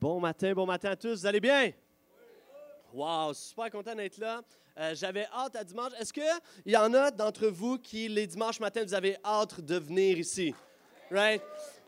Bon matin, bon matin à tous. Vous allez bien? Wow, super content d'être là. Euh, J'avais hâte à dimanche. Est-ce qu'il y en a d'entre vous qui, les dimanches matins, vous avez hâte de venir ici? Right?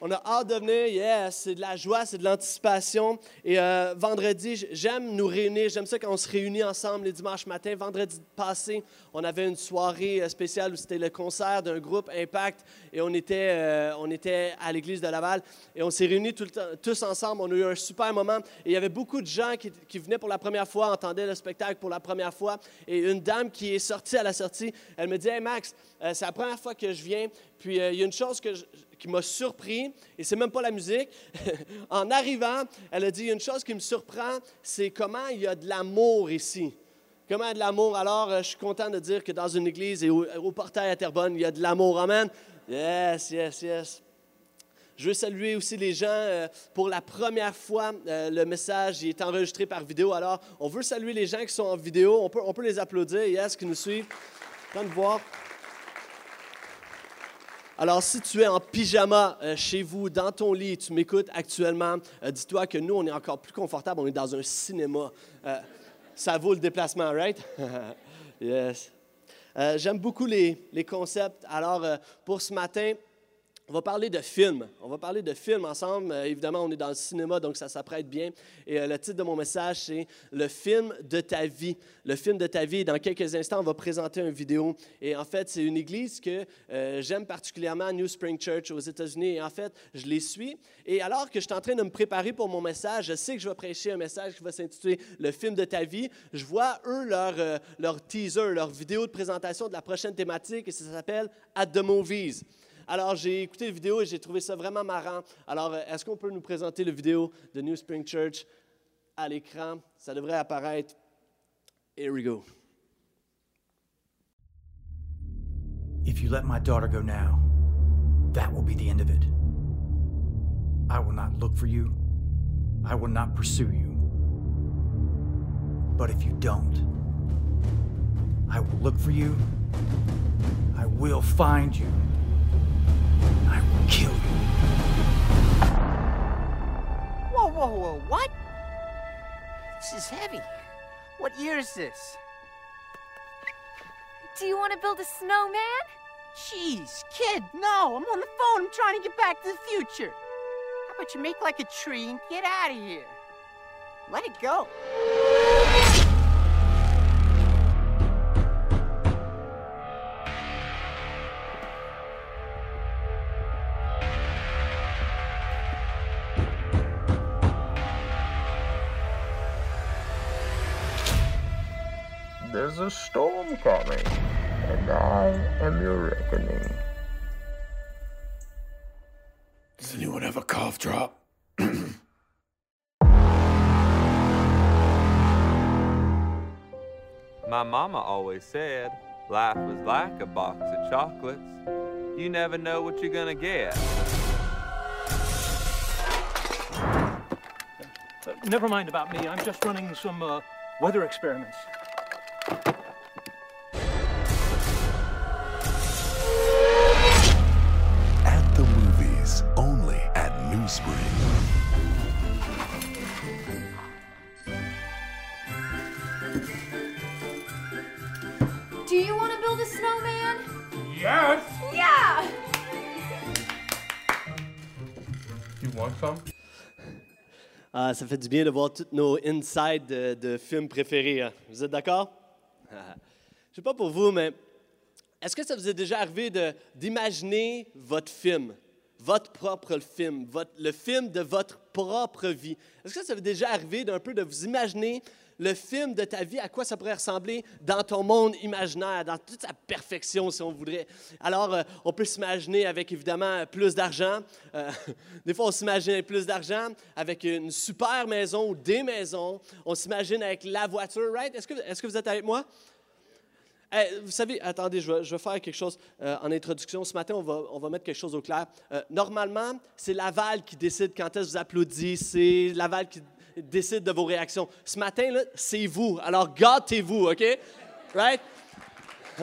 On a hâte de venir, yes, c'est de la joie, c'est de l'anticipation. Et euh, vendredi, j'aime nous réunir, j'aime ça quand on se réunit ensemble les dimanches matins. Vendredi passé, on avait une soirée euh, spéciale où c'était le concert d'un groupe Impact et on était, euh, on était à l'église de Laval et on s'est réunis tous ensemble. On a eu un super moment et il y avait beaucoup de gens qui, venaient pour la première fois, entendaient le spectacle pour la première fois. Et une dame qui est sortie à la sortie, elle me dit Hey Max, c'est la première fois que je viens. Puis il y a une chose que je- qui m'a surpris, et c'est même pas la musique. en arrivant, elle a dit une chose qui me surprend, c'est comment il y a de l'amour ici. Comment il y a de l'amour? Alors, euh, je suis content de dire que dans une église et au, portail à Terrebonne, il y a de l'amour. Amen. Yes, yes, yes. Je veux saluer aussi les gens. euh, pour la première fois, euh, le message est enregistré par vidéo. Alors, on veut saluer les gens qui sont en vidéo. On peut, on peut les applaudir, yes, qui nous suivent. Content de voir. Alors, si tu es en pyjama euh, chez vous, dans ton lit, tu m'écoutes actuellement, euh, dis-toi que nous, on est encore plus confortable. On est dans un cinéma. Euh, ça vaut le déplacement, right? yes. J'aime beaucoup les, concepts. Alors, pour ce matin, on va parler de films. On va parler de films ensemble. Euh, évidemment, on est dans le cinéma, donc ça s'apprête bien. Et euh, le titre de mon message, c'est Le film de ta vie. Le film de ta vie. Dans quelques instants, on va présenter une vidéo. Et en fait, c'est une église que euh, j'aime particulièrement, New Spring Church aux États-Unis. Et en fait, je les suis. Et alors que je suis en train de me préparer pour mon message, je sais que je vais prêcher un message qui va s'intituler Le film de ta vie. Je vois, eux, leur, leur teaser, leur vidéo de présentation de la prochaine thématique, et ça s'appelle At the Movies. Alors, j'ai écouté la vidéo et j'ai trouvé ça vraiment marrant. Alors, euh, est-ce qu'on peut nous présenter la vidéo de New Spring Church à l'écran? Ça devrait apparaître. Here we go. If you let my daughter go now, that will be the end of it. I will not look for you. I will not pursue you. But if you don't, I will look for you. I will find you. I will kill you. Whoa, whoa, whoa, what? This is heavy. What year is this? Do you want to build a snowman? Jeez, kid, no, I'm on the phone. I'm trying to get back to the future. How about you make like a tree and get out of here? Let it go. A storm coming, and I am your reckoning. Does anyone have a cough drop? My mama always said life was like a box of chocolates. You never know what you're gonna get. Uh, never mind about me. I'm just running some uh, weather experiments. Want some? Ah, ça fait du bien de voir tous nos insides de, films préférés. hein. Vous êtes d'accord? Je ne sais pas pour vous, mais est-ce que ça vous est déjà arrivé d'imaginer votre film, votre propre film, le film de votre propre vie? Est-ce que ça vous est déjà arrivé d'un peu de vous imaginer le film de ta vie, à quoi ça pourrait ressembler dans ton monde imaginaire, dans toute sa perfection, si on voudrait. Alors, euh, on peut s'imaginer avec évidemment plus d'argent. Euh, des fois, on s'imagine avec plus d'argent, avec une super maison ou des maisons. On s'imagine avec la voiture, right? Est-ce que, est-ce que vous êtes avec moi? Eh, vous savez, attendez, je vais, faire quelque chose euh, en introduction. Ce matin, on va, on va mettre quelque chose au clair. Normalement, c'est Laval qui décide quand est-ce que vous applaudissez, Laval qui décide de vos réactions. Ce matin, là, c'est vous. Alors, gâtez-vous, OK? Right?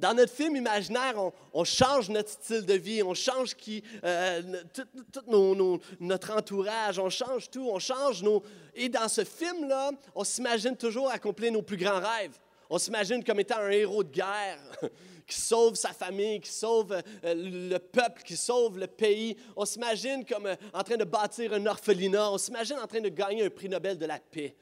Dans notre film imaginaire, on, change notre style de vie, on change qui, euh, notre entourage, on change tout, on change nos... Et dans ce film-là, on s'imagine toujours accomplir nos plus grands rêves. On s'imagine comme étant un héros de guerre qui sauve sa famille, qui sauve euh, le peuple, qui sauve le pays. On s'imagine comme euh, en train de bâtir un orphelinat. On s'imagine en train de gagner un prix Nobel de la paix.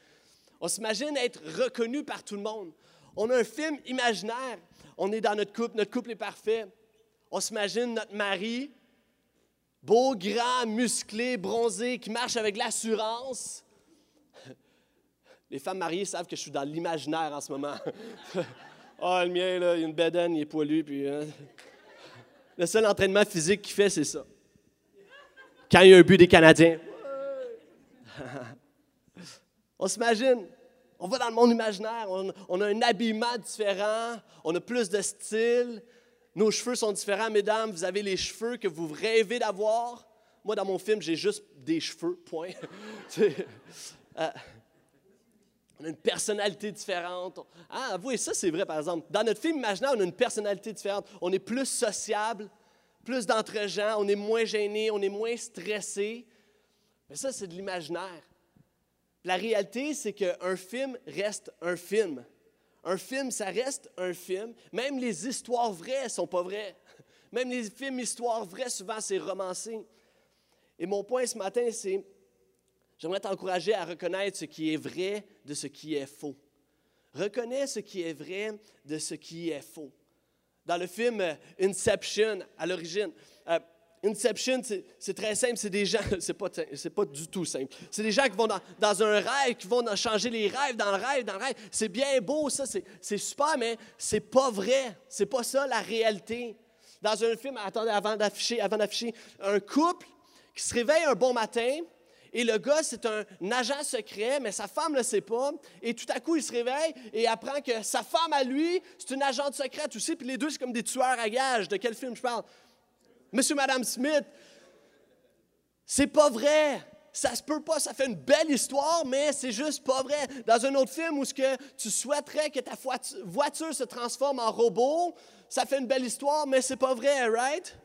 On s'imagine être reconnu par tout le monde. On a un film imaginaire. On est dans notre couple, notre couple est parfait. On s'imagine notre mari, beau, grand, musclé, bronzé, qui marche avec l'assurance. Les femmes mariées savent que je suis dans l'imaginaire en ce moment. Ah, le mien, là, il a une bedaine, il est poilu, puis... hein. Le seul entraînement physique qu'il fait, c'est ça. Quand il y a un but des Canadiens. On s'imagine, on va dans le monde imaginaire, on, a un habillement différent, on a plus de style, nos cheveux sont différents, mesdames, vous avez les cheveux que vous rêvez d'avoir. Moi, dans mon film, j'ai juste des cheveux, point. Euh, on a une personnalité différente. Ah, avouez, ça, c'est vrai, par exemple. Dans notre film imaginaire, on a une personnalité différente. On est plus sociable, plus d'entre-gens, on est moins gêné, on est moins stressé. Mais ça, c'est de l'imaginaire. La réalité, c'est qu'un film reste un film. Un film, ça reste un film. Même les histoires vraies sont pas vraies. Même les films histoires vraies, souvent, c'est romancé. Et mon point ce matin, c'est j'aimerais t'encourager à reconnaître ce qui est vrai de ce qui est faux. Reconnais ce qui est vrai de ce qui est faux. Dans le film euh, Inception, à l'origine, euh, Inception, c'est- très simple, c'est des gens, c'est pas, pas du tout simple. C'est des gens qui vont dans, dans un rêve, qui vont changer les rêves dans le rêve, dans le rêve. C'est bien beau, ça, c'est c'est super, mais c'est pas vrai. C'est pas ça la réalité. Dans un film, attendez, avant d'afficher, avant d'afficher, un couple qui se réveille un bon matin, et le gars, c'est un agent secret, mais sa femme ne le sait pas. Et tout à coup, il se réveille et apprend que sa femme à lui, c'est une agente secrète aussi. Puis les deux, c'est comme des tueurs à gages. De quel film je parle? Monsieur, Madame Smith, c'est pas vrai. Ça se peut pas, ça fait une belle histoire, mais c'est juste pas vrai. Dans un autre film où ce que tu souhaiterais que ta voitu- voiture se transforme en robot, ça fait une belle histoire, mais c'est pas vrai, right?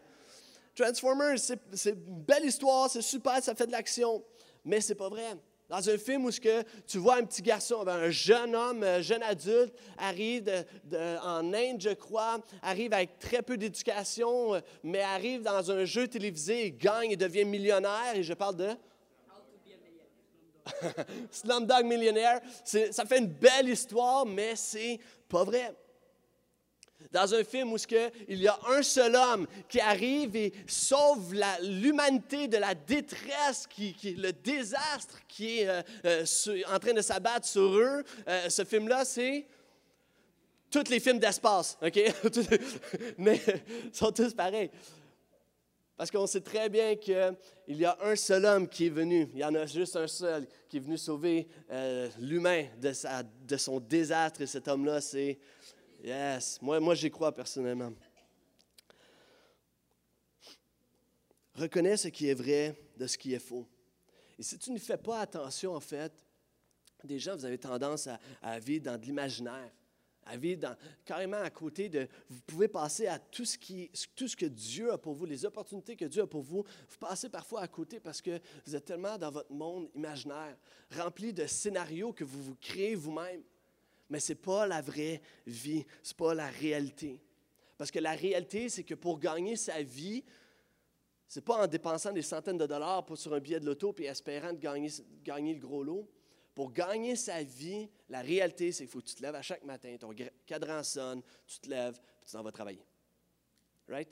Transformers, c'est une belle histoire, c'est super, ça fait de l'action, mais c'est pas vrai. Dans un film où que tu vois un petit garçon, ben, un jeune homme, un jeune adulte, arrive en Inde, je crois, arrive avec très peu d'éducation, euh, mais arrive dans un jeu télévisé, gagne et devient millionnaire, et je parle de... Slumdog Millionnaire, c'est- ça fait une belle histoire, mais c'est pas vrai. Dans un film où il y a un seul homme qui arrive et sauve l'humanité de la détresse, qui, le désastre qui est euh, euh, en train de s'abattre sur eux, euh, ce film-là, c'est tous les films d'espace, OK? Mais ils sont tous pareils. Parce qu'on sait très bien qu'il y a un seul homme qui est venu. Il y en a juste un seul qui est venu sauver l'humain de, de son désastre. Et cet homme-là, c'est... Yes, moi, moi j'y crois personnellement. Reconnais ce qui est vrai de ce qui est faux. Et si tu ne fais pas attention, en fait, déjà, vous avez tendance à, vivre dans de l'imaginaire, à vivre carrément à côté de... Vous pouvez passer à tout ce, tout ce que Dieu a pour vous, les opportunités que Dieu a pour vous. Vous passez parfois à côté parce que vous êtes tellement dans votre monde imaginaire, rempli de scénarios que vous vous créez vous-même. Mais ce n'est pas la vraie vie, ce n'est pas la réalité. Parce que la réalité, c'est que pour gagner sa vie, ce n'est pas en dépensant des centaines de dollars pour, sur un billet de loto et espérant de gagner, gagner le gros lot. Pour gagner sa vie, la réalité, c'est qu'il faut que tu te lèves à chaque matin, ton cadran sonne, tu te lèves, puis tu t'en vas travailler. Right?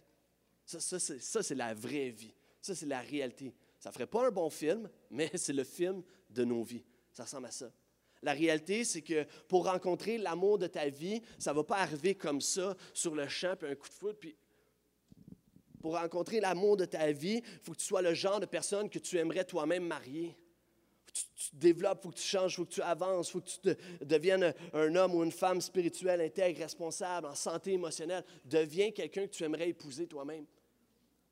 Ça, ça, c'est la vraie vie. Ça, c'est la réalité. Ça ne ferait pas un bon film, mais c'est le film de nos vies. Ça ressemble à ça. La réalité, c'est que pour rencontrer l'amour de ta vie, ça ne va pas arriver comme ça, sur le champ, puis un coup de foot, puis pour rencontrer l'amour de ta vie, il faut que tu sois le genre de personne que tu aimerais toi-même marier. Faut que tu, développes, il faut que tu changes, il faut que tu avances, il faut que tu deviennes un, un homme ou une femme spirituelle, intègre, responsable, en santé émotionnelle. Deviens quelqu'un que tu aimerais épouser toi-même.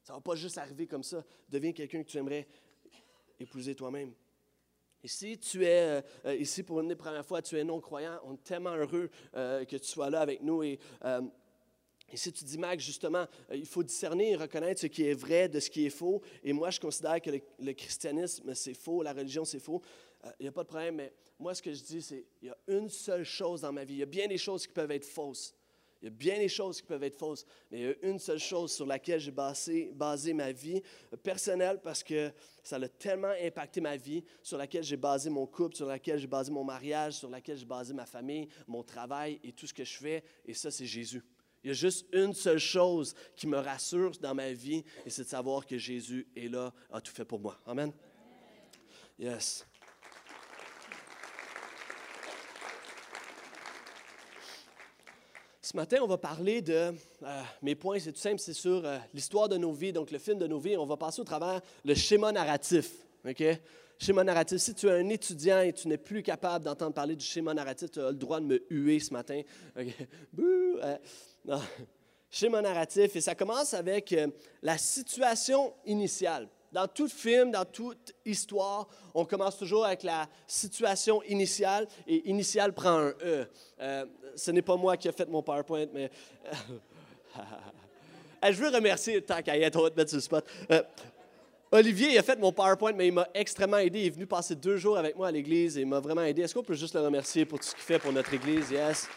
Ça ne va pas juste arriver comme ça. Deviens quelqu'un que tu aimerais épouser toi-même. Et si tu es euh, euh, ici pour une des premières fois, tu es non-croyant, on est tellement heureux euh, que tu sois là avec nous. Et euh, si tu dis, Mac, justement, il faut discerner et reconnaître ce qui est vrai de ce qui est faux, et moi, je considère que le, le christianisme, c'est faux, la religion, c'est faux, il n'y a pas de problème, mais moi, ce que je dis, c'est il y a une seule chose dans ma vie. Il y a bien des choses qui peuvent être fausses. Il y a bien des choses qui peuvent être fausses, mais il y a une seule chose sur laquelle j'ai basé, ma vie euh, personnelle parce que ça a tellement impacté ma vie, sur laquelle j'ai basé mon couple, sur laquelle j'ai basé mon mariage, sur laquelle j'ai basé ma famille, mon travail et tout ce que je fais, et ça, c'est Jésus. Il y a juste une seule chose qui me rassure dans ma vie, et c'est de savoir que Jésus est là, a tout fait pour moi. Amen. Yes. Ce matin, on va parler de. euh, mes points, c'est tout simple, c'est sur euh, l'histoire de nos vies, donc le film de nos vies. On va passer au travers le schéma narratif. OK? Schéma narratif. Si tu es un étudiant et tu n'es plus capable d'entendre parler du schéma narratif, tu as le droit de me huer ce matin. OK? Bouh! Euh, non. Schéma narratif, et ça commence avec la situation initiale. Dans tout film, dans toute histoire, on commence toujours avec la situation initiale, et initiale prend un E. Euh, ce n'est pas moi qui ai fait mon PowerPoint, mais. Eh, je veux remercier, tant qu'à être, on va te mettre sur le spot. Euh, Olivier, il a fait mon PowerPoint, mais il m'a extrêmement aidé. Il est venu passer deux jours avec moi à l'église et il m'a vraiment aidé. Est-ce qu'on peut juste le remercier pour tout ce qu'il fait pour notre église? Yes.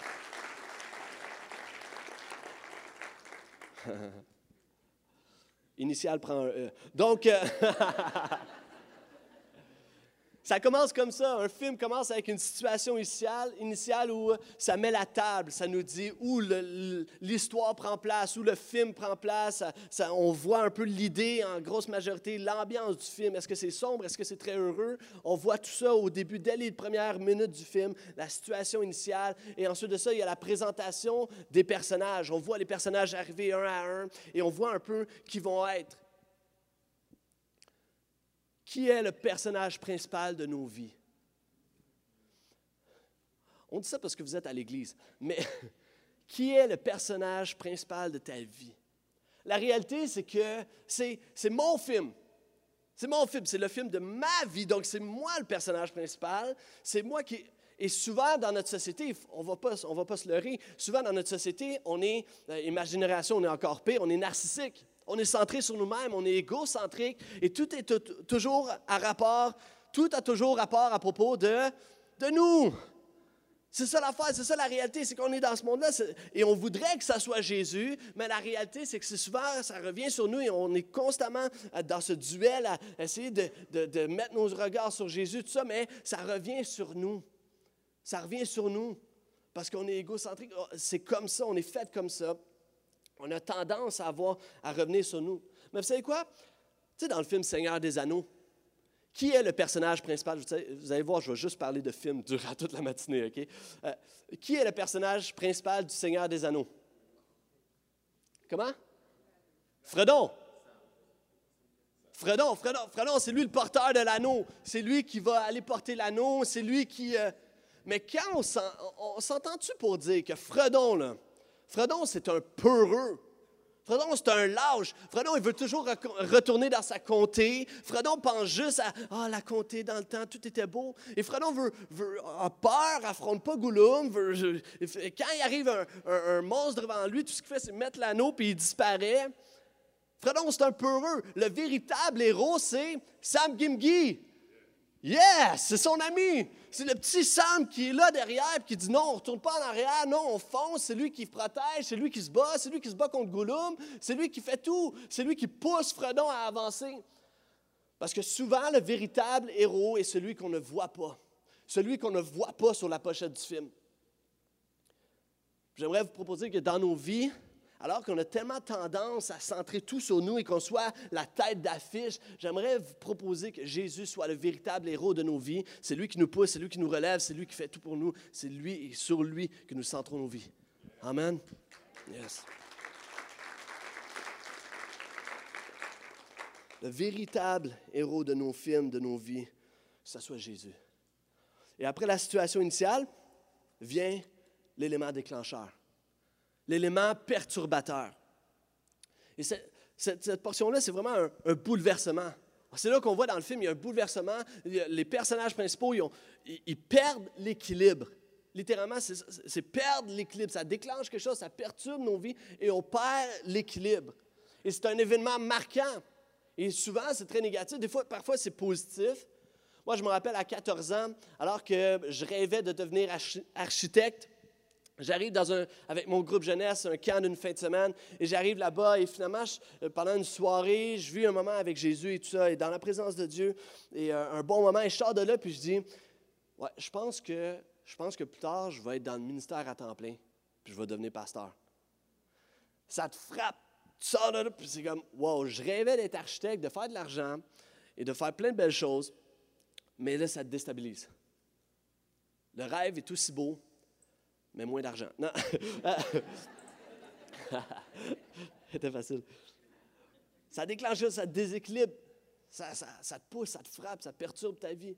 Initial prend un E. Donc, euh, ça commence comme ça. Un film commence avec une situation initiale, initiale où ça met la table. Ça nous dit où l'histoire prend place, où le film prend place. On voit un peu l'idée, en grosse majorité, l'ambiance du film. Est-ce que c'est sombre? Est-ce que c'est très heureux? On voit tout ça au début, dès les premières minutes du film, la situation initiale. Et ensuite de ça, il y a la présentation des personnages. On voit les personnages arriver un à un et on voit un peu qui vont être. Qui est le personnage principal de nos vies? On dit ça parce que vous êtes à l'église, mais qui est le personnage principal de ta vie? La réalité, c'est que c'est mon film. C'est mon film, c'est le film de ma vie, donc c'est moi le personnage principal. C'est moi qui... Et souvent dans notre société, on on va pas se leurrer, souvent dans notre société, on est, euh, et ma génération, on est encore pire, on est narcissique. On est centré sur nous-mêmes, on est égocentrique, et tout est tou- toujours à rapport, tout a toujours rapport à propos de, de nous. C'est ça l'affaire, c'est ça la réalité, c'est qu'on est dans ce monde-là et on voudrait que ça soit Jésus, mais la réalité, c'est que c'est souvent, ça revient sur nous et on est constamment euh, dans ce duel à essayer de, de- de mettre nos regards sur Jésus, tout ça, mais ça revient sur nous. Ça revient sur nous parce qu'on est égocentrique. Oh, C'est comme ça, on est fait comme ça. On a tendance à avoir à revenir sur nous. Mais vous savez quoi? Tu sais, dans le film Seigneur des Anneaux, qui est le personnage principal? Vous allez voir, je vais juste parler de film durant toute la matinée, OK? Euh, qui est le personnage principal du Seigneur des Anneaux? Comment? Fredon. Fredon, Fredon, Fredon, c'est lui le porteur de l'anneau. C'est lui qui va aller porter l'anneau. C'est lui qui. euh, Mais quand on s'entend-tu pour dire que Fredon, là, Fredon, c'est un peureux. Fredon, c'est un lâche. Fredon, il veut toujours retourner dans sa comté. Fredon pense juste à Ah, la comté dans le temps, tout était beau. Et Fredon veut, a peur, affronte pas Gollum. veut- je- quand il arrive un monstre devant lui, tout ce qu'il fait, c'est mettre l'anneau puis il disparaît. Fredon, c'est un peureux. Le véritable héros, c'est Sam Gimgi. Yes, c'est son ami. C'est le petit Sam qui est là derrière et qui dit non, on ne retourne pas en arrière, non, on fonce. C'est lui qui protège, c'est lui qui se bat, c'est lui qui se bat contre Gollum, c'est lui qui fait tout, c'est lui qui pousse Fredon à avancer. Parce que souvent, le véritable héros est celui qu'on ne voit pas, celui qu'on ne voit pas sur la pochette du film. J'aimerais vous proposer que dans nos vies, alors qu'on a tellement tendance à centrer tout sur nous et qu'on soit la tête d'affiche, j'aimerais vous proposer que Jésus soit le véritable héros de nos vies. C'est lui qui nous pousse, c'est lui qui nous relève, c'est lui qui fait tout pour nous. C'est lui et sur lui que nous centrons nos vies. Amen. Yes. Le véritable héros de nos films, de nos vies, ça soit Jésus. Et après la situation initiale, vient l'élément déclencheur, l'élément perturbateur. Et cette, cette portion-là, c'est vraiment un, bouleversement. C'est là qu'on voit dans le film, il y a un bouleversement. Les personnages principaux, ils, ils- perdent l'équilibre. littéralement, c'est perdre l'équilibre. Ça déclenche quelque chose, ça perturbe nos vies et on perd l'équilibre. Et c'est un événement marquant. Et souvent, c'est très négatif. Des fois, parfois, c'est positif. Moi, je me rappelle à 14 ans, alors que je rêvais de devenir archi- architecte, J'arrive avec mon groupe jeunesse, un camp d'une fin de semaine, et j'arrive là-bas, et finalement, je- euh, pendant une soirée, je vis un moment avec Jésus et tout ça, et dans la présence de Dieu, et euh, un bon moment, et je sors de là, puis je dis, ouais, je pense que, je pense que plus tard, je vais être dans le ministère à temps plein, puis je vais devenir pasteur. Ça te frappe, tu sors de là, puis c'est comme, wow, je rêvais d'être architecte, de faire de l'argent, et de faire plein de belles choses, mais là, ça te déstabilise. Le rêve est aussi beau, mais moins d'argent. Non. C'était facile. Ça déclenche ça, te déséquilibre. Ça, ça- ça te pousse, ça te frappe, ça perturbe ta vie.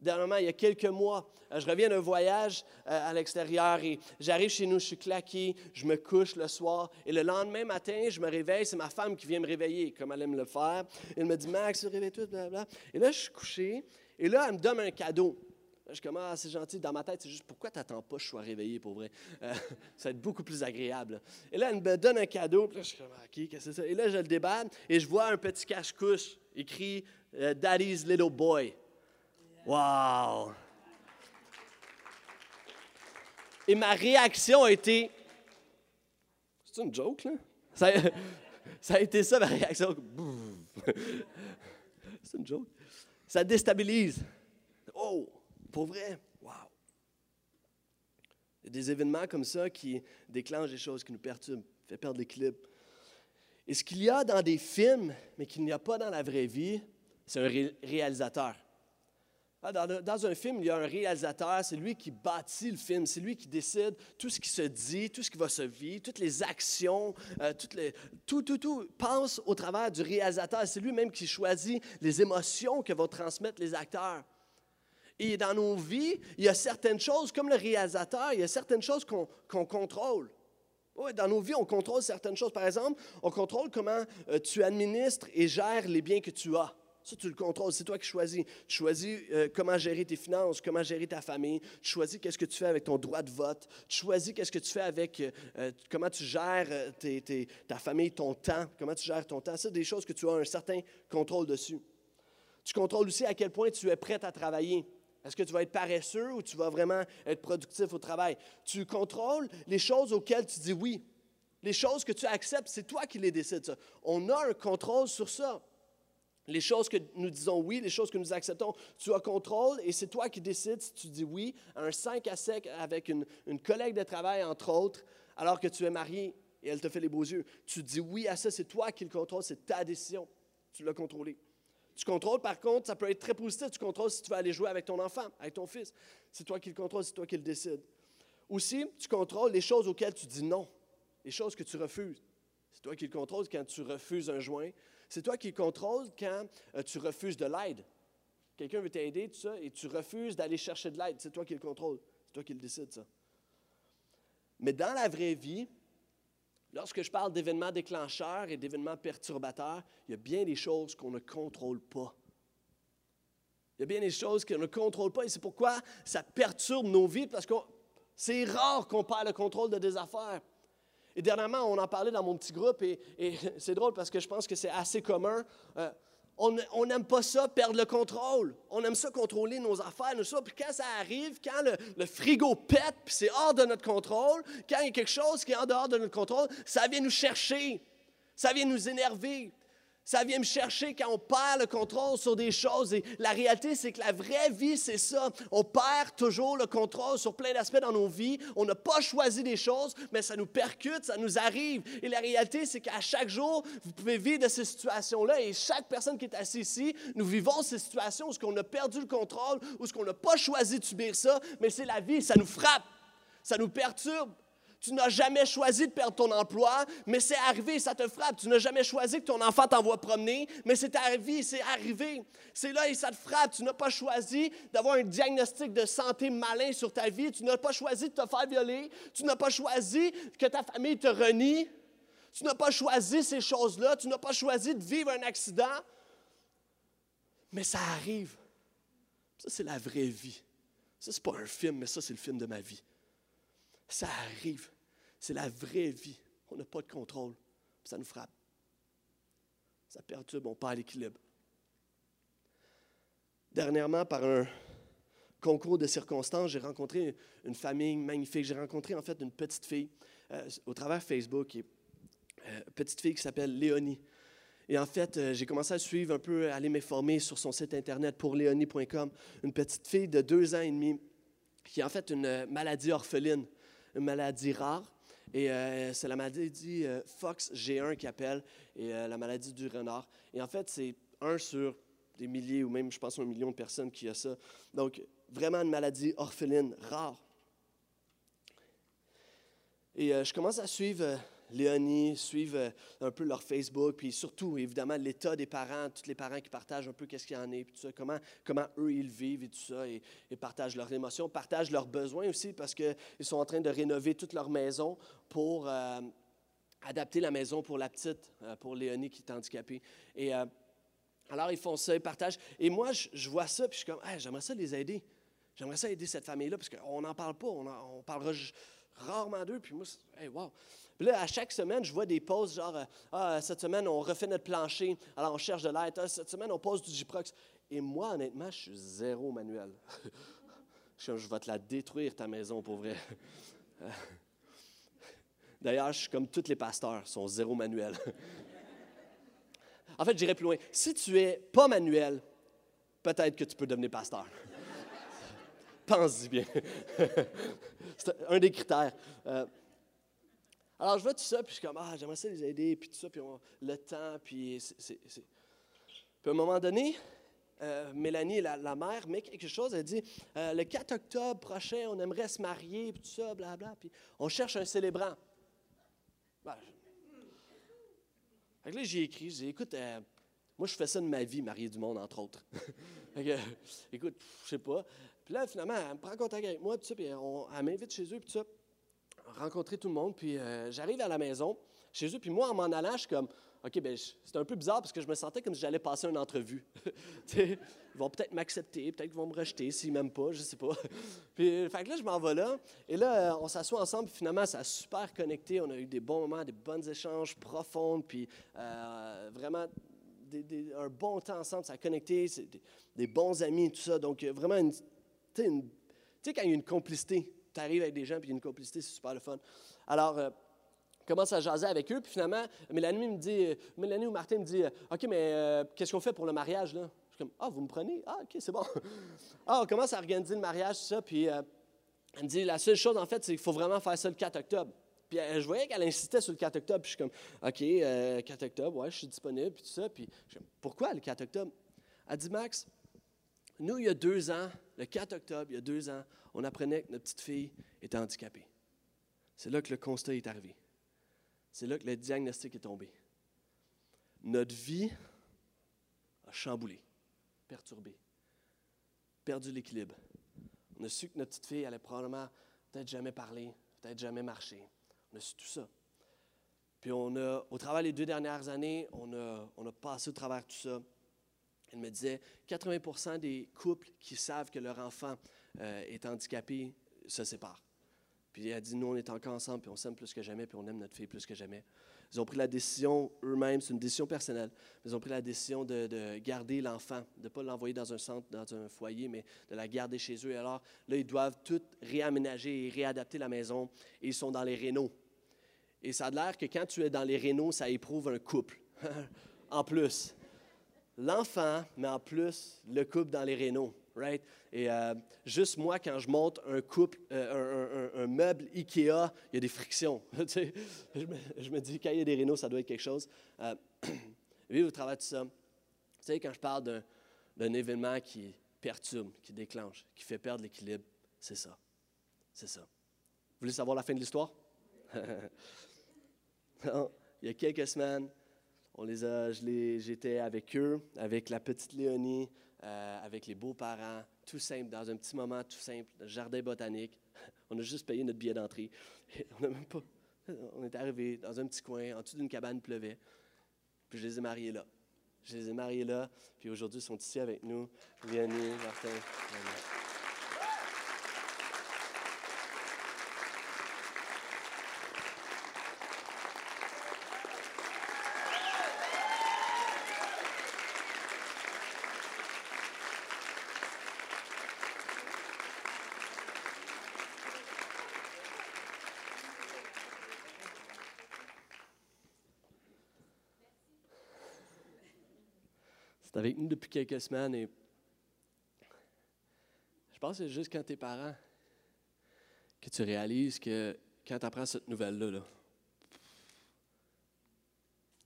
Dernièrement, il y a quelques mois, euh, je reviens d'un voyage euh, à l'extérieur et j'arrive chez nous, je suis claqué, je me couche le soir et le lendemain matin, je me réveille, c'est ma femme qui vient me réveiller, comme elle aime le faire. Elle me dit Max, réveille-toi, blablabla. Et là, je suis couché et là, elle me donne un cadeau. Je suis comme, ah, c'est gentil. Dans ma tête, c'est juste, pourquoi tu n'attends pas que je sois réveillé pour vrai? Euh, ça va être beaucoup plus agréable. Et là, elle me donne un cadeau. Je suis comme, ah, OK, qu'est-ce que c'est ça? Et là, je le déballe et je vois un petit cache-couche écrit euh, Daddy's Little Boy. Wow! Et ma réaction a été, c'est une joke, là? Ça, ça a été ça, ma réaction. c'est une joke. Ça déstabilise. Oh, pour vrai? Wow! Il y a des événements comme ça qui déclenchent des choses qui nous perturbent, fait perdre l'équilibre. Et ce qu'il y a dans des films, mais qu'il n'y a pas dans la vraie vie, c'est un ré- réalisateur. Ah, Dans, un film, il y a un réalisateur, c'est lui qui bâtit le film, c'est lui qui décide tout ce qui se dit, tout ce qui va se vivre, toutes les actions, euh, tout, tout, tout pense au travers du réalisateur. C'est lui-même qui choisit les émotions que vont transmettre les acteurs. Et dans nos vies, il y a certaines choses, comme le réalisateur, il y a certaines choses qu'on contrôle. Oui, dans nos vies, on contrôle certaines choses. Par exemple, on contrôle comment euh, tu administres et gères les biens que tu as. Ça, tu le contrôles, c'est toi qui choisis. Tu choisis euh, comment gérer tes finances, comment gérer ta famille. Tu choisis qu'est-ce que tu fais avec ton droit de vote. Tu choisis qu'est-ce que tu fais avec euh, comment tu gères ta famille, ton temps, comment tu gères ton temps. C'est des choses que tu as un certain contrôle dessus. Tu contrôles aussi à quel point tu es prêt à travailler. Est-ce que tu vas être paresseux ou tu vas vraiment être productif au travail? Tu contrôles les choses auxquelles tu dis oui. Les choses que tu acceptes, c'est toi qui les décides. On a un contrôle sur ça. Les choses que nous disons oui, les choses que nous acceptons, tu as contrôle et c'est toi qui décides si tu dis oui à un 5 à sec avec une, une collègue de travail, entre autres, alors que tu es marié et elle te fait les beaux yeux. Tu dis oui à ça, c'est toi qui le contrôle, c'est ta décision. Tu l'as contrôlé. Tu contrôles, par contre, ça peut être très positif. Tu contrôles si tu vas aller jouer avec ton enfant, avec ton fils. C'est toi qui le contrôle, c'est toi qui le décide. Aussi, tu contrôles les choses auxquelles tu dis non, les choses que tu refuses. C'est toi qui le contrôles quand tu refuses un joint. C'est toi qui le contrôles quand euh, tu refuses de l'aide. Quelqu'un veut t'aider, tout ça, et tu refuses d'aller chercher de l'aide. C'est toi qui le contrôle. C'est toi qui le décide, ça. Mais dans la vraie vie, lorsque je parle d'événements déclencheurs et d'événements perturbateurs, il y a bien des choses qu'on ne contrôle pas. Il y a bien des choses qu'on ne contrôle pas et c'est pourquoi ça perturbe nos vies parce que c'est rare qu'on perd le contrôle de des affaires. Et dernièrement, on en parlait dans mon petit groupe et, c'est drôle parce que je pense que c'est assez commun. Euh, on n'aime pas ça, perdre le contrôle. On aime ça contrôler nos affaires, nous ça. Puis quand ça arrive, quand le, frigo pète, c'est hors de notre contrôle, quand il y a quelque chose qui est en dehors de notre contrôle, ça vient nous chercher. Ça vient nous énerver. Ça vient me chercher quand on perd le contrôle sur des choses. Et la réalité, c'est que la vraie vie, c'est ça. On perd toujours le contrôle sur plein d'aspects dans nos vies. On n'a pas choisi des choses, mais ça nous percute, ça nous arrive. Et la réalité, c'est qu'à chaque jour, vous pouvez vivre de ces situations-là. Et chaque personne qui est assise ici, nous vivons ces situations où on a perdu le contrôle, où on n'a pas choisi de subir ça, mais c'est la vie, ça nous frappe, ça nous perturbe. Tu n'as jamais choisi de perdre ton emploi, mais c'est arrivé, ça te frappe. Tu n'as jamais choisi que ton enfant t'envoie promener, mais c'est arrivé, c'est arrivé. C'est là et ça te frappe. Tu n'as pas choisi d'avoir un diagnostic de santé malin sur ta vie. Tu n'as pas choisi de te faire violer. Tu n'as pas choisi que ta famille te renie. Tu n'as pas choisi ces choses-là. Tu n'as pas choisi de vivre un accident. Mais ça arrive. Ça, c'est la vraie vie. Ça, c'est pas un film, mais ça, c'est le film de ma vie. Ça arrive. C'est la vraie vie. On n'a pas de contrôle. Ça nous frappe. Ça perturbe, on perd l'équilibre. Dernièrement, par un concours de circonstances, j'ai rencontré une famille magnifique. J'ai rencontré en fait une petite fille euh, au travers Facebook, et, euh, petite fille qui s'appelle Léonie. Et en fait, euh, j'ai commencé à suivre un peu, aller m'informer sur son site internet pour léonie.com. Une petite fille de deux ans et demi qui a en fait une maladie orpheline, une maladie rare. Et euh, c'est la maladie euh, Fox G1 qui appelle, et euh, la maladie du renard. Et en fait, c'est un sur des milliers ou même, je pense, un million de personnes qui a ça. Donc, vraiment une maladie orpheline rare. Et euh, je commence à suivre euh, Léonie, suivre euh, un peu leur Facebook, puis surtout, évidemment, l'état des parents, tous les parents qui partagent un peu qu'est-ce qu'il y en est, puis tout ça, comment, eux, ils vivent et tout ça, et, partagent leurs émotions, partagent leurs besoins aussi, parce qu'ils sont en train de rénover toute leur maison pour euh, adapter la maison pour la petite, euh, pour Léonie qui est handicapée. Et alors, ils font ça, ils partagent. Et moi, je, vois ça, puis je suis comme, j'aimerais ça les aider. J'aimerais ça aider cette famille-là, parce qu'on n'en parle pas, on, en- on parlera rarement d'eux, puis moi, hey, wow. Puis là, à chaque semaine, je vois des posts genre, euh, ah, cette semaine, on refait notre plancher, alors on cherche de l'aide. Ah, cette semaine, on pose du Giprox. Et moi, honnêtement, je suis zéro manuel. je, je vais te la détruire, ta maison, pour vrai. D'ailleurs, je suis comme tous les pasteurs, sont zéro manuel. en fait, j'irai plus loin. Si tu es pas manuel, peut-être que tu peux devenir pasteur. Pense-y bien. C'est un des critères. Euh, alors, je vois tout ça, puis je suis comme, ah, j'aimerais ça les aider, puis tout ça, puis on- le temps, puis c'est. Puis à un moment donné, euh, Mélanie, la, mère, met quelque chose, elle dit, euh, le 4 octobre prochain, on aimerait se marier, puis tout ça, blablabla, puis on cherche un célébrant. Ben, je- là, j'ai écrit, j'ai dit, écoute, moi, je fais ça de ma vie, marier du monde, entre autres. Écoute, je sais pas. Puis là, finalement, elle me prend contact avec moi, puis ça, puis on, elle m'invite chez eux, puis ça, rencontrer tout le monde, puis euh, j'arrive à la maison, chez eux, puis moi, en m'en allant, je suis comme, OK, ben c'était un peu bizarre parce que je me sentais comme si j'allais passer une entrevue. Ils vont peut-être m'accepter, peut-être qu'ils vont me rejeter s'ils m'aiment pas, je sais pas. puis, fait que là, je m'en vais là, et là, euh, on s'assoit ensemble, puis finalement, ça a super connecté, on a eu des bons moments, des bons échanges profonds, puis euh, vraiment un bon temps ensemble, ça a connecté, des, des bons amis, tout ça, donc euh, vraiment une, tu sais, quand il y a une complicité, tu arrives avec des gens, puis il y a une complicité, c'est super le fun. Alors, euh, commence à jaser avec eux, puis finalement, Mélanie me dit, euh, Mélanie ou Martin me dit, euh, OK, mais euh, qu'est-ce qu'on fait pour le mariage, là? Je suis comme, ah, vous me prenez? Ah, OK, c'est bon. ah, on commence à organiser le mariage, tout ça, puis elle me dit, la seule chose, en fait, c'est qu'il faut vraiment faire ça le 4 octobre. Puis je voyais qu'elle insistait sur le 4 octobre, puis je suis comme, OK, euh, 4 octobre, ouais, je suis disponible, puis tout ça, puis je suis comme, pourquoi le 4 octobre? Elle dit, Max, nous, il y a deux ans, le 4 octobre, il y a deux ans, on apprenait que notre petite fille était handicapée. C'est là que le constat est arrivé. C'est là que le diagnostic est tombé. Notre vie a chamboulé, perturbé, perdu l'équilibre. On a su que notre petite fille allait probablement peut-être jamais parler, peut-être jamais marcher. On a su tout ça. Puis on a, au travers des deux dernières années, on a, passé au travers tout ça. Elle me disait 80% des couples qui savent que leur enfant euh, est handicapé se séparent. Puis elle dit, nous, on est encore ensemble, puis on s'aime plus que jamais, puis on aime notre fille plus que jamais. Ils ont pris la décision eux-mêmes, c'est une décision personnelle, mais ils ont pris la décision de, de garder l'enfant, de ne pas l'envoyer dans un centre, dans un foyer, mais de la garder chez eux. Et alors, là, ils doivent tout réaménager et réadapter la maison, et ils sont dans les rénaux. Et ça a l'air que quand tu es dans les rénaux, ça éprouve un couple, en plus. L'enfant, mais en plus, le couple dans les rénaux, right? Et euh, juste moi, quand je monte un couple, euh, un, meuble Ikea, il y a des frictions. tu sais. je, me, je me dis, quand il y a des rénaux, ça doit être quelque chose. Euh, vivre au travers de ça? Vous savez, quand je parle d'un, événement qui perturbe, qui déclenche, qui fait perdre l'équilibre, c'est ça. C'est ça. Vous voulez savoir la fin de l'histoire? Il y a quelques semaines, on les a, j'étais avec eux, avec la petite Léonie, euh, avec les beaux-parents, tout simple, dans un petit moment tout simple, jardin botanique. On a juste payé notre billet d'entrée. On n'a même pas. On est arrivé dans un petit coin, en dessous d'une cabane, pleuvait. Puis je les ai mariés là. Je les ai mariés là, puis aujourd'hui, ils sont ici avec nous. Léonie, Martin. Léonie. C'est avec nous depuis quelques semaines et je pense que c'est juste quand t'es parent que tu réalises que quand tu apprends cette nouvelle-là, là,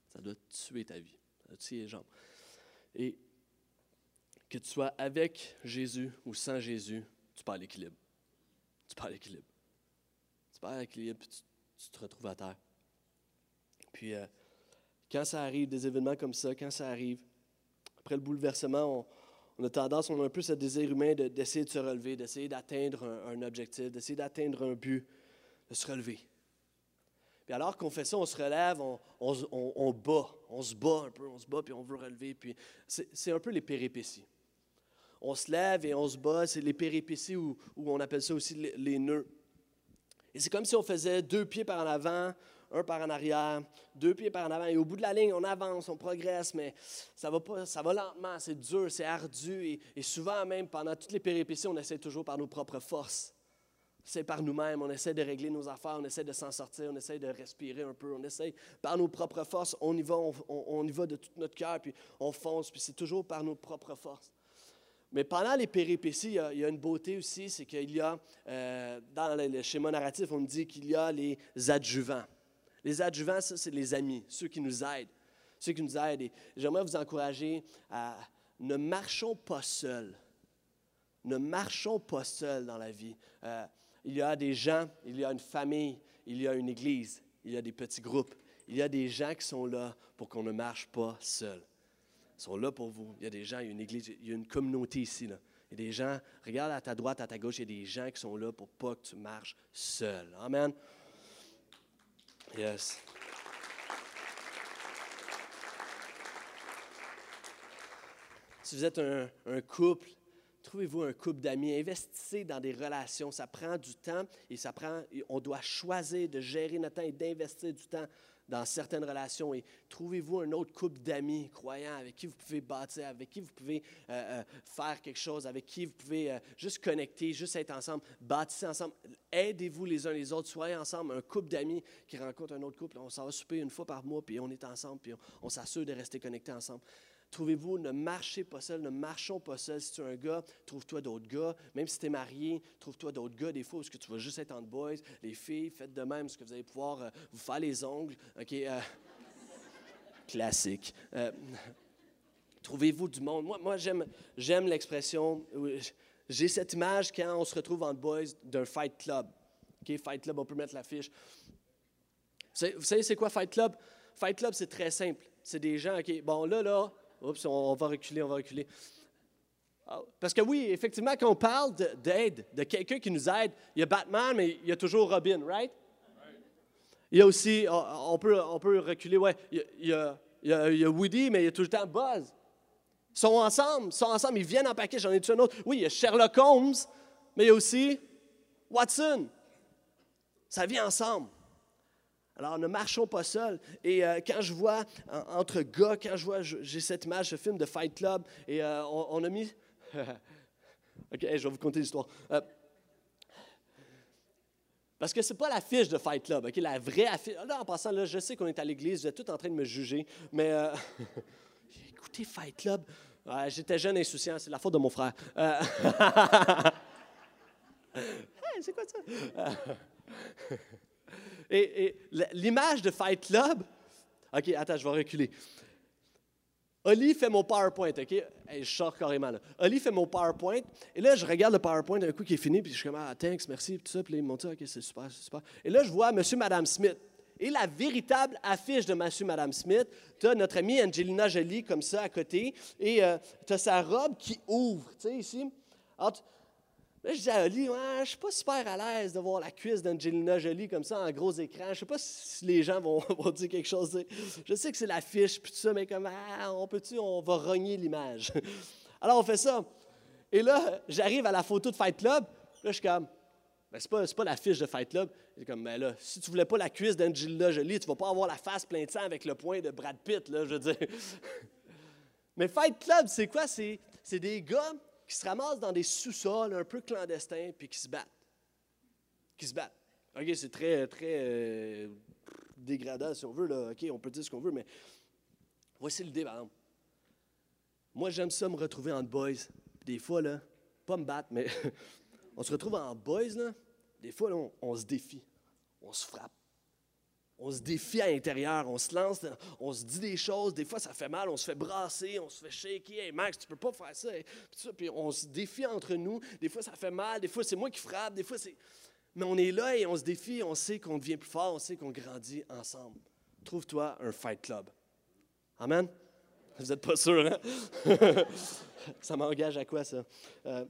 ça doit tuer ta vie, ça doit tuer les jambes. Et que tu sois avec Jésus ou sans Jésus, tu perds l'équilibre. Tu perds l'équilibre. Tu perds l'équilibre, puis tu, tu te retrouves à terre. Puis, euh, quand ça arrive, des événements comme ça, quand ça arrive, après le bouleversement, on, on a tendance, on a un peu ce désir humain de- d'essayer de, se relever, d'essayer d'atteindre un, objectif, d'essayer d'atteindre un but, de se relever. Puis alors qu'on fait ça, on se relève, on, bat, on se bat un peu, on se bat, puis on veut relever. Puis c'est un peu les péripéties. On se lève et on se bat, c'est les péripéties ou on appelle ça aussi les, les nœuds. Et c'est comme si on faisait deux pieds par en avant, un par en arrière, deux pieds par en avant. Et au bout de la ligne, on avance, on progresse, mais ça va, pas, ça va lentement, c'est dur, c'est ardu. Et, souvent même, pendant toutes les péripéties, on essaie toujours par nos propres forces. C'est par nous-mêmes, on essaie de régler nos affaires, on essaie de s'en sortir, on essaie de respirer un peu, on essaie par nos propres forces, on y va, on, y va de tout notre cœur, puis on fonce, puis c'est toujours par nos propres forces. Mais pendant les péripéties, il y a, une beauté aussi, c'est qu'il y a, euh, dans le, le schéma narratif, on me dit qu'il y a les adjuvants. Les adjuvants, ça, c'est les amis, ceux qui nous aident. Ceux qui nous aident. Et j'aimerais vous encourager à ne marchons pas seuls. Ne marchons pas seuls dans la vie. Euh, il y a des gens, il y a une famille, il y a une église, il y a des petits groupes. Il y a des gens qui sont là pour qu'on ne marche pas seul. Ils sont là pour vous. Il y a des gens, il y a une église, il y a une communauté ici. Là. Il y a des gens, regarde à ta droite, à ta gauche, il y a des gens qui sont là pour pas que tu marches seul. Amen. Yes. Si vous êtes un, un couple, trouvez-vous un couple d'amis, investissez dans des relations. Ça prend du temps et ça prend, on doit choisir de gérer notre temps et d'investir du temps dans certaines relations. Et trouvez-vous un autre couple d'amis croyants avec qui vous pouvez bâtir, avec qui vous pouvez euh, euh, faire quelque chose, avec qui vous pouvez euh, juste connecter, juste être ensemble, bâtissez ensemble. Aidez-vous les uns les autres, soyez ensemble. Un couple d'amis qui rencontre un autre couple, on s'en va souper une fois par mois, puis on est ensemble, puis on, on s'assure de rester connectés ensemble. Trouvez-vous, ne marchez pas seul, ne marchons pas seul. Si tu es un gars, trouve-toi d'autres gars. Même si tu es marié, trouve-toi d'autres gars. Des fois, parce que tu vas juste être entre boys? Les filles, faites de même, parce que vous allez pouvoir euh, vous faire les ongles? OK? euh, classique. Euh, Trouvez-vous du monde? Moi, moi j'aime, l'expression. J'ai cette image quand on se retrouve entre boys d'un fight club. OK? Fight club, on peut mettre l'affiche. Vous savez c'est quoi Fight Club? Fight Club, c'est très simple. C'est des gens, OK, bon, là, là, oups, on, va reculer, on va reculer. Ah, Parce que oui, effectivement, quand on parle de- d'aide, de, quelqu'un qui nous aide, il y a Batman, mais il y a toujours Robin, right? Il y a aussi, on, peut, on peut reculer, ouais, il y a, il y a- il y a- il y a Woody, mais il y a tout le temps Buzz. Ils sont ensemble, ils sont ensemble, ils viennent en paquet, j'en ai tué un autre. Oui, il y a Sherlock Holmes, mais il y a aussi Watson. Ça vient ensemble. Alors, ne marchons pas seuls. Et euh, quand je vois, en- entre gars, quand je vois, j'ai cette image, ce film de Fight Club, et euh, on, a mis... OK, je vais vous conter l'histoire. Euh, parce que c'est pas l'affiche de Fight Club, OK? La vraie affiche. Là, en passant, là, je sais qu'on est à l'église, vous êtes tous en train de me juger, mais euh, écoutez Fight Club. J'étais jeune insouciant, c'est la faute de mon frère. Hey, c'est quoi ça? Euh, et, l'image de Fight Club, OK, attends, je vais reculer. Oli fait mon PowerPoint, OK? Je sors carrément là. Oli fait mon PowerPoint, et là, je regarde le PowerPoint d'un coup qui est fini, puis je suis comme, ah, thanks, merci, puis tout ça, puis là, il me dit, OK, c'est super, c'est super. Et là, je vois Monsieur, Madame Smith. Et la véritable affiche de Monsieur, Madame Smith, tu as notre amie Angelina Jolie comme ça à côté, et tu as sa robe qui ouvre, tu sais, ici. Là, je dis à Oli, ouais, je suis pas super à l'aise de voir la cuisse d'Angelina Jolie comme ça en gros écran. Je sais pas si les gens vont, dire quelque chose. Je sais que c'est l'affiche, puis tout ça, mais comme, ah, on peut-tu, on va rogner l'image. Alors, on fait ça. Et là, j'arrive à la photo de Fight Club. Là, je suis comme, ben, c'est pas, pas l'affiche de Fight Club. C'est comme, ben là, si tu voulais pas la cuisse d'Angelina Jolie, tu vas pas avoir la face plein de sang avec le poing de Brad Pitt, là, je veux dire. Mais Fight Club, c'est quoi? C'est des gars qui se ramassent dans des sous-sols un peu clandestins puis qui se battent. Qui se battent. OK, c'est très, très euh, dégradant si on veut. Là. OK, on peut dire ce qu'on veut, mais voici l'idée, par exemple. Moi, j'aime ça me retrouver en boys. Des fois, là, pas me battre, mais on se retrouve en boys, là. Des fois, là, on se défie. On se frappe. On se défie à l'intérieur, on se lance, on se dit des choses. Des fois, ça fait mal, on se fait brasser, on se fait shaker. Hey, Max, tu peux pas faire ça. Puis, on se défie entre nous. Des fois, ça fait mal. Des fois, c'est moi qui frappe. Des fois, c'est. Mais on est là et on se défie. On sait qu'on devient plus fort. On sait qu'on grandit ensemble. Trouve-toi un fight club. Amen? Vous n'êtes pas sûr, hein? ça m'engage à quoi, ça? Euh,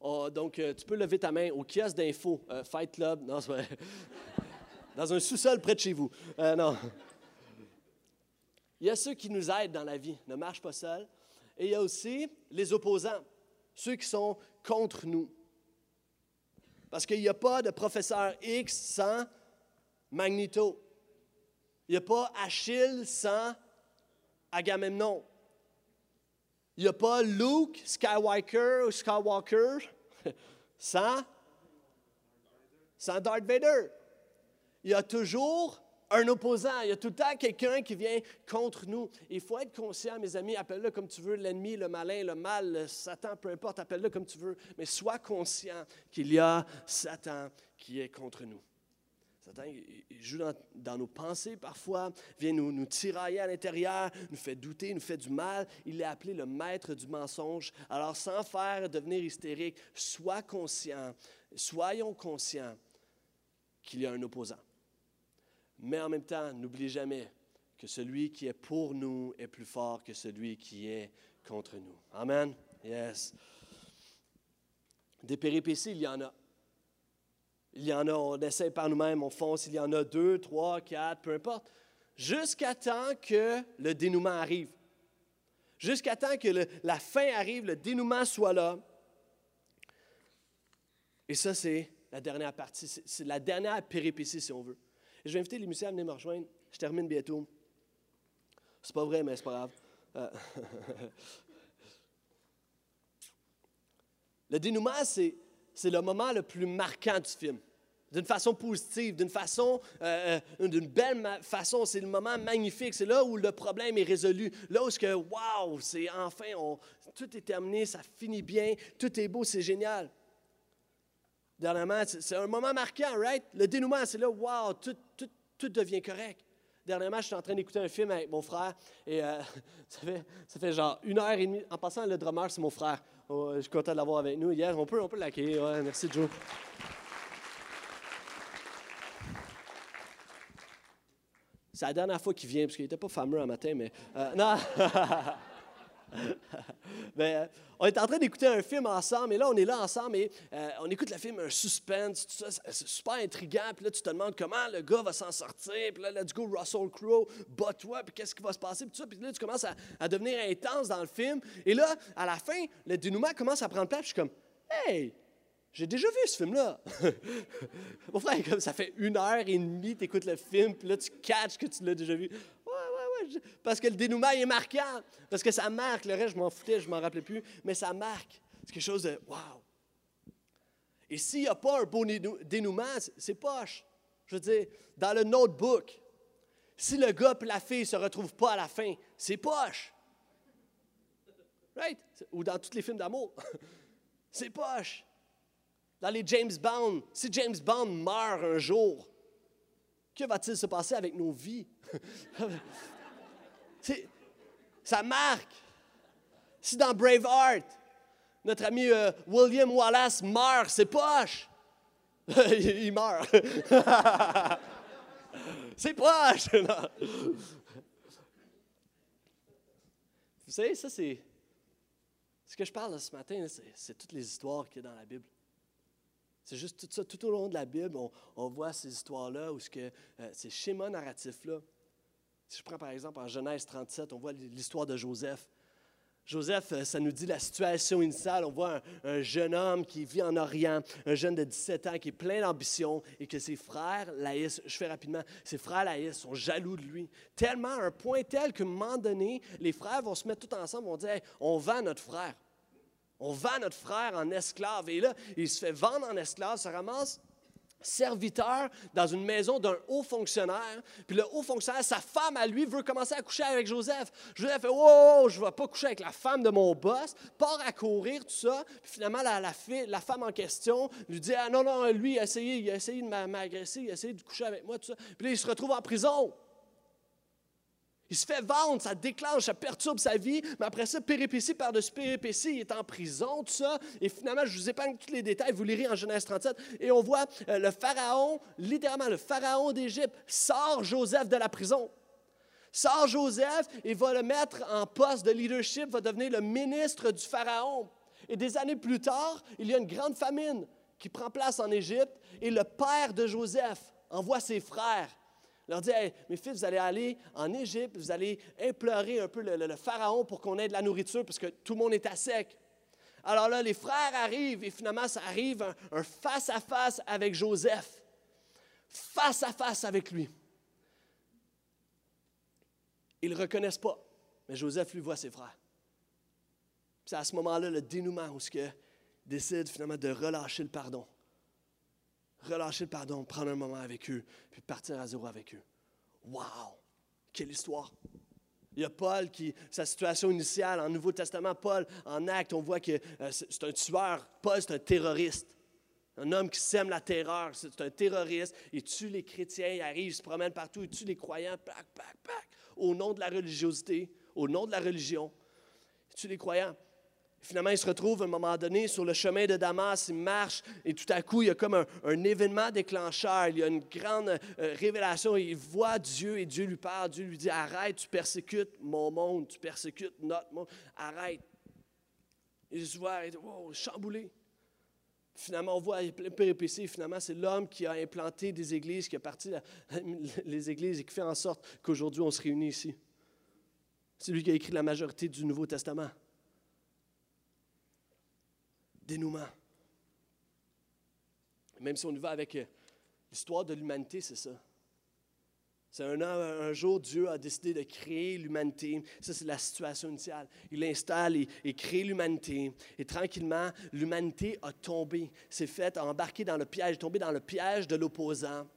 oh, donc, euh, tu peux lever ta main au kiosque d'info, euh, Fight Club. Non, c'est. Dans un sous-sol près de chez vous. Euh, non. Il y a ceux qui nous aident dans la vie, ne marche pas seul. Et il y a aussi les opposants, ceux qui sont contre nous. Parce qu'il n'y a pas de professeur X sans Magneto. Il n'y a pas Achille sans Agamemnon. Il n'y a pas Luke Skywalker ou Skywalker sans, sans Darth Vader. Il y a toujours un opposant. Il y a tout le temps quelqu'un qui vient contre nous. Il faut être conscient, mes amis, appelle-le comme tu veux, l'ennemi, le malin, le mal, le Satan, peu importe, appelle-le comme tu veux, mais sois conscient qu'il y a Satan qui est contre nous. Satan, il joue dans, dans nos pensées parfois, vient nous, nous tirailler à l'intérieur, nous fait douter, nous fait du mal. Il est appelé le maître du mensonge. Alors, sans faire devenir hystérique, sois conscient, soyons conscients qu'il y a un opposant. Mais en même temps, n'oublie jamais que celui qui est pour nous est plus fort que celui qui est contre nous. Amen. Yes. Des péripéties, il y en a. Il y en a, on essaie par nous-mêmes, on fonce, il y en a deux, trois, quatre, peu importe. Jusqu'à temps que le dénouement arrive. Jusqu'à temps que la fin arrive, le dénouement soit là. Et ça, c'est la dernière partie, c'est la dernière péripétie, si on veut. Je vais inviter les musiciens à venir me rejoindre. Je termine bientôt. C'est pas vrai, mais c'est pas grave. Euh, le dénouement, c'est c'est le moment le plus marquant du film. D'une façon positive, d'une façon, euh, euh, d'une belle façon. C'est le moment magnifique. C'est là où le problème est résolu. Là où ce que, waouh, c'est enfin, tout est terminé, ça finit bien, tout est beau, c'est génial. Dernièrement, c'est un moment marquant, right? Le dénouement, c'est là, wow, tout, tout, tout devient correct. Dernièrement, je suis en train d'écouter un film avec mon frère et euh, ça, fait, ça fait genre une heure et demie. En passant, le drummer, c'est mon frère. Oh, je suis content de l'avoir avec nous hier. On peut, on peut l'accueillir. Merci, Joe. C'est la dernière fois qu'il vient, parce qu'il n'était pas fameux un matin, mais. euh, non! Ben, euh, on est en train d'écouter un film ensemble, et là, on est là ensemble, et euh, on écoute le film, un suspense, tout ça, c'est- super intriguant, puis là, tu te demandes comment le gars va s'en sortir, puis là, let's go, Russell Crowe, bat-toi, puis qu'est-ce qui va se passer, puis tout ça, puis là, tu commences à, devenir intense dans le film, et là, à la fin, le dénouement commence à prendre place, puis je suis comme, hey! J'ai déjà vu ce film-là. Mon frère, comme ça fait une heure et demie, tu écoutes le film, puis là, tu catches que tu l'as déjà vu. Ouais, ouais, ouais. je- Parce que le dénouement est marquant. Parce que ça marque. Le reste, je m'en foutais, je m'en rappelais plus. Mais ça marque. C'est quelque chose de wow. Et s'il n'y a pas un beau dénou- dénouement, c'est poche. Je veux dire, dans le notebook, si le gars et la fille ne se retrouvent pas à la fin, c'est poche. Right? Ou dans tous les films d'amour. c'est poche. Dans les James Bond, si James Bond meurt un jour, que va-t-il se passer avec nos vies? Ça marque. Si dans Braveheart, notre ami euh, William Wallace meurt, c'est poche. il meurt. c'est poche. Vous savez, ça c'est... Ce que je parle ce matin, c'est toutes les histoires qu'il y a dans la Bible. C'est juste tout ça, tout au long de la Bible, on, voit ces histoires-là, où ce que, euh, ces schémas narratifs-là. Si je prends par exemple en Genèse 37, on voit l'histoire de Joseph. Joseph, euh, ça nous dit la situation initiale. On voit un, un jeune homme qui vit en Orient, un jeune de 17 ans qui est plein d'ambition et que ses frères laïs, je fais rapidement, ses frères laïs sont jaloux de lui. Tellement à un point tel qu'à un moment donné, les frères vont se mettre tout ensemble, vont dire on vend notre frère. On vend notre frère en esclave. Et là, il se fait vendre en esclave, se ramasse serviteur dans une maison d'un haut fonctionnaire. Puis le haut fonctionnaire, sa femme à lui veut commencer à coucher avec Joseph. Joseph fait Oh, je ne vais pas coucher avec la femme de mon boss. Part à courir, tout ça. Puis finalement, la, la, la femme en question lui dit Ah non, non, lui, il a essayé, il a de m'a- m'agresser, il a essayé de coucher avec moi, tout ça. Puis il se retrouve en prison. Il se fait vendre, ça déclenche, ça perturbe sa vie, mais après ça, péripétie par-dessus péripétie, il est en prison, tout ça. Et finalement, je vous épargne tous les détails, vous lirez en Genèse 37. Et on voit euh, le pharaon, littéralement le pharaon d'Égypte, sort Joseph de la prison. Sort Joseph et va le mettre en poste de leadership, va devenir le ministre du pharaon. Et des années plus tard, il y a une grande famine qui prend place en Égypte et le père de Joseph envoie ses frères leur dit Hey, mes fils, vous allez aller en Égypte, vous allez implorer un peu le, pharaon pour qu'on ait de la nourriture parce que tout le monde est à sec. Alors là, les frères arrivent et finalement, ça arrive un- un face-à-face avec Joseph. Face à face avec lui. Ils ne le reconnaissent pas, mais Joseph lui voit ses frères. C'est à ce moment-là le dénouement où ce décide finalement de relâcher le pardon relâcher le pardon, prendre un moment avec eux, puis partir à zéro avec eux. Wow! Quelle histoire! Il y a Paul qui, sa situation initiale en Nouveau Testament, Paul, en acte, on voit que euh, c'est un tueur. Paul, c'est un terroriste. Un homme qui sème la terreur. C'est un terroriste. Il tue les chrétiens, il arrive, il se promène partout, il tue les croyants, au nom de la religiosité, au nom de la religion. Il tue les croyants. Finalement, il se retrouve à un moment donné sur le chemin de Damas, il marche et tout à coup, il y a comme un, événement déclencheur, il y a une grande euh, révélation, il voit Dieu et Dieu lui parle, Dieu lui dit, arrête, tu persécutes mon monde, tu persécutes notre monde, arrête. Et vois, il dit, wow, chamboulé. Finalement, on voit plein de péripéties. Finalement, c'est l'homme qui a implanté des églises, qui a parti les églises et qui fait en sorte qu'aujourd'hui, on se réunit ici. C'est lui qui a écrit la majorité du Nouveau Testament dénouement. Même si on y va avec euh, l'histoire de l'humanité, c'est ça. C'est un, jour, Dieu a décidé de créer l'humanité. Ça, c'est la situation initiale. Il installe et, crée l'humanité. Et tranquillement, l'humanité a tombé. C'est fait, a embarqué dans le piège, est tombé dans le piège de l'opposant.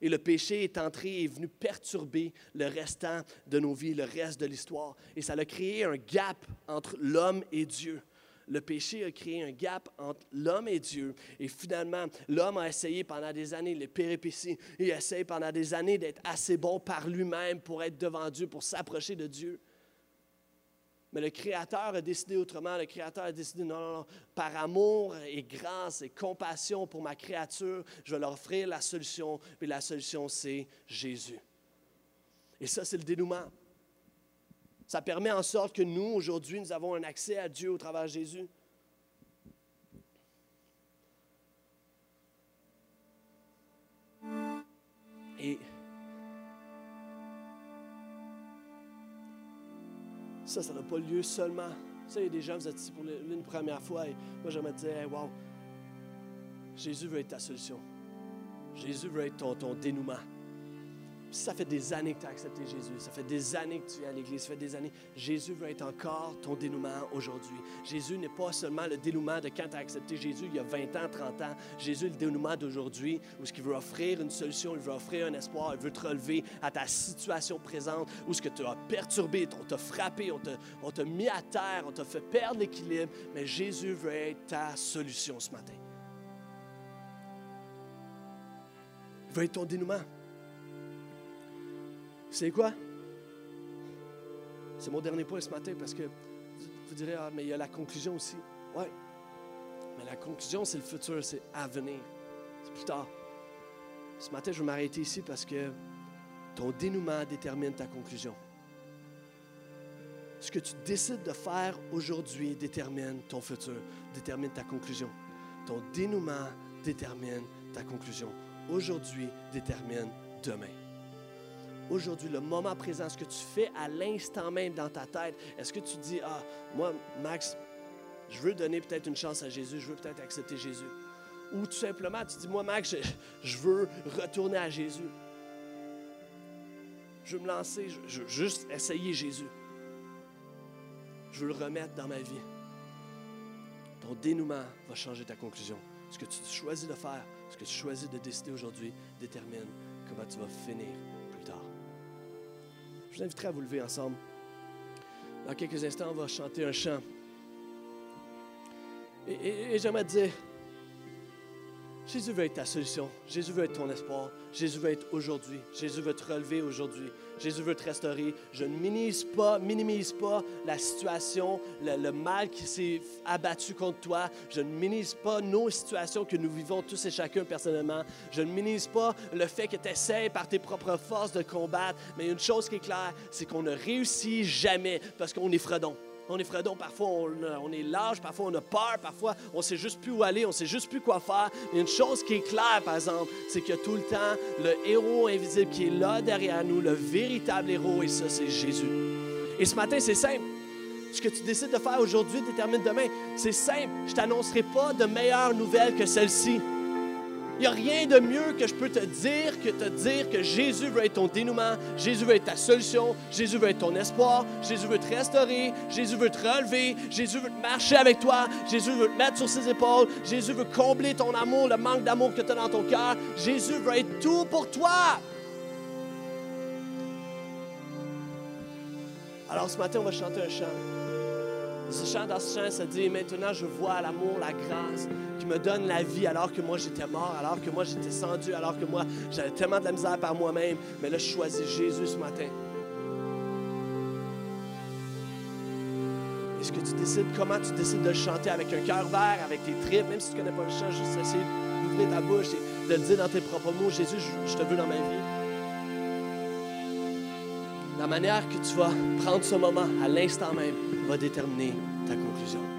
Et le péché est entré et est venu perturber le restant de nos vies, le reste de l'histoire. Et ça a créé un gap entre l'homme et Dieu. Le péché a créé un gap entre l'homme et Dieu. Et finalement, l'homme a essayé pendant des années, les péripéties, il essaye pendant des années d'être assez bon par lui-même pour être devant Dieu, pour s'approcher de Dieu. Mais le Créateur a décidé autrement. Le Créateur a décidé, non, non, non, par amour et grâce et compassion pour ma créature, je vais leur offrir la solution. Et la solution, c'est Jésus. Et ça, c'est le dénouement. Ça permet en sorte que nous, aujourd'hui, nous avons un accès à Dieu au travers de Jésus. Et ça, ça n'a pas lieu seulement. Ça, il y a des gens, vous êtes ici pour une première fois, et moi, j'aimerais dire, hey, wow, Jésus veut être ta solution. Jésus veut être ton dénouement. Ça fait des années que tu as accepté Jésus. Ça fait des années que tu es à l'Église. Ça fait des années. Jésus veut être encore ton dénouement aujourd'hui. Jésus n'est pas seulement le dénouement de quand tu as accepté Jésus il y a 20 ans, 30 ans. Jésus est le dénouement d'aujourd'hui où ce qu'il veut offrir une solution, il veut offrir un espoir, il veut te relever à ta situation présente où ce que tu as perturbé, on t'a frappé, on t'a, on t'a mis à terre, on t'a fait perdre l'équilibre. Mais Jésus veut être ta solution ce matin. Il veut être ton dénouement. Savez quoi? C'est mon dernier point ce matin parce que vous, vous direz, ah, mais il y a la conclusion aussi. Oui. Mais la conclusion, c'est le futur, c'est à venir. C'est plus tard. Ce matin, je vais m'arrêter ici parce que ton dénouement détermine ta conclusion. Ce que tu décides de faire aujourd'hui détermine ton futur, détermine ta conclusion. Ton dénouement détermine ta conclusion. Aujourd'hui détermine demain aujourd'hui, le moment présent, ce que tu fais à l'instant même dans ta tête, est-ce que tu dis, ah, moi, Max, je veux donner peut-être une chance à Jésus, je veux peut-être accepter Jésus. Ou tout simplement, tu dis, moi, Max, je, veux retourner à Jésus. Je veux me lancer, je, je veux juste essayer Jésus. Je veux le remettre dans ma vie. Ton dénouement va changer ta conclusion. Ce que tu choisis de faire, Ce que tu choisis de décider aujourd'hui détermine comment tu vas finir. Je vous inviterai à vous lever ensemble. Dans quelques instants, on va chanter un chant. Et, j'aimerais dire, Jésus veut être ta solution. Jésus veut être ton espoir. Jésus veut être aujourd'hui. Jésus veut te relever aujourd'hui. Jésus veut te restaurer. Je ne minimise pas, minimise pas la situation, le, mal qui s'est abattu contre toi. Je ne minimise pas nos situations que nous vivons tous et chacun personnellement. Je ne minimise pas le fait que tu essaies par tes propres forces de combattre. Mais une chose qui est claire, c'est qu'on ne réussit jamais parce qu'on est fredon. On est fredon, parfois on, a- on est lâche, parfois on a peur, parfois on sait juste plus où aller, on sait juste plus quoi faire. Une chose qui est claire, par exemple, c'est qu'il y a tout le temps le héros invisible qui est là derrière nous, le véritable héros, et ça, c'est Jésus. Et ce matin, c'est simple. Ce que tu décides de faire aujourd'hui détermine demain. C'est simple. Je t'annoncerai pas de meilleures nouvelles que celle-ci. Il n'y a rien de mieux que je peux te dire que te dire que Jésus veut être ton dénouement, Jésus veut être ta solution, Jésus veut être ton espoir, Jésus veut te restaurer, Jésus veut te relever, Jésus veut marcher avec toi, Jésus veut te mettre sur ses épaules, Jésus veut combler ton amour, le manque d'amour que tu as dans ton cœur. Jésus veut être tout pour toi. Alors ce matin, on va chanter un chant. Ce chant, chant, ça dit Maintenant je vois l'amour, la grâce qui me donne la vie alors que moi j'étais mort, alors que moi j'étais sans Dieu, alors que moi j'avais tellement de la misère par moi-même. Mais là, je choisis Jésus ce matin. Est-ce que tu décides comment tu décides de le chanter avec un cœur vert, avec tes tripes, même si tu ne connais pas le chant, juste essayer d'ouvrir ta bouche et de le dire dans tes propres mots Jésus, je te veux dans ma vie. La manière que tu vas prendre ce moment à l'instant même va déterminer ta conclusion.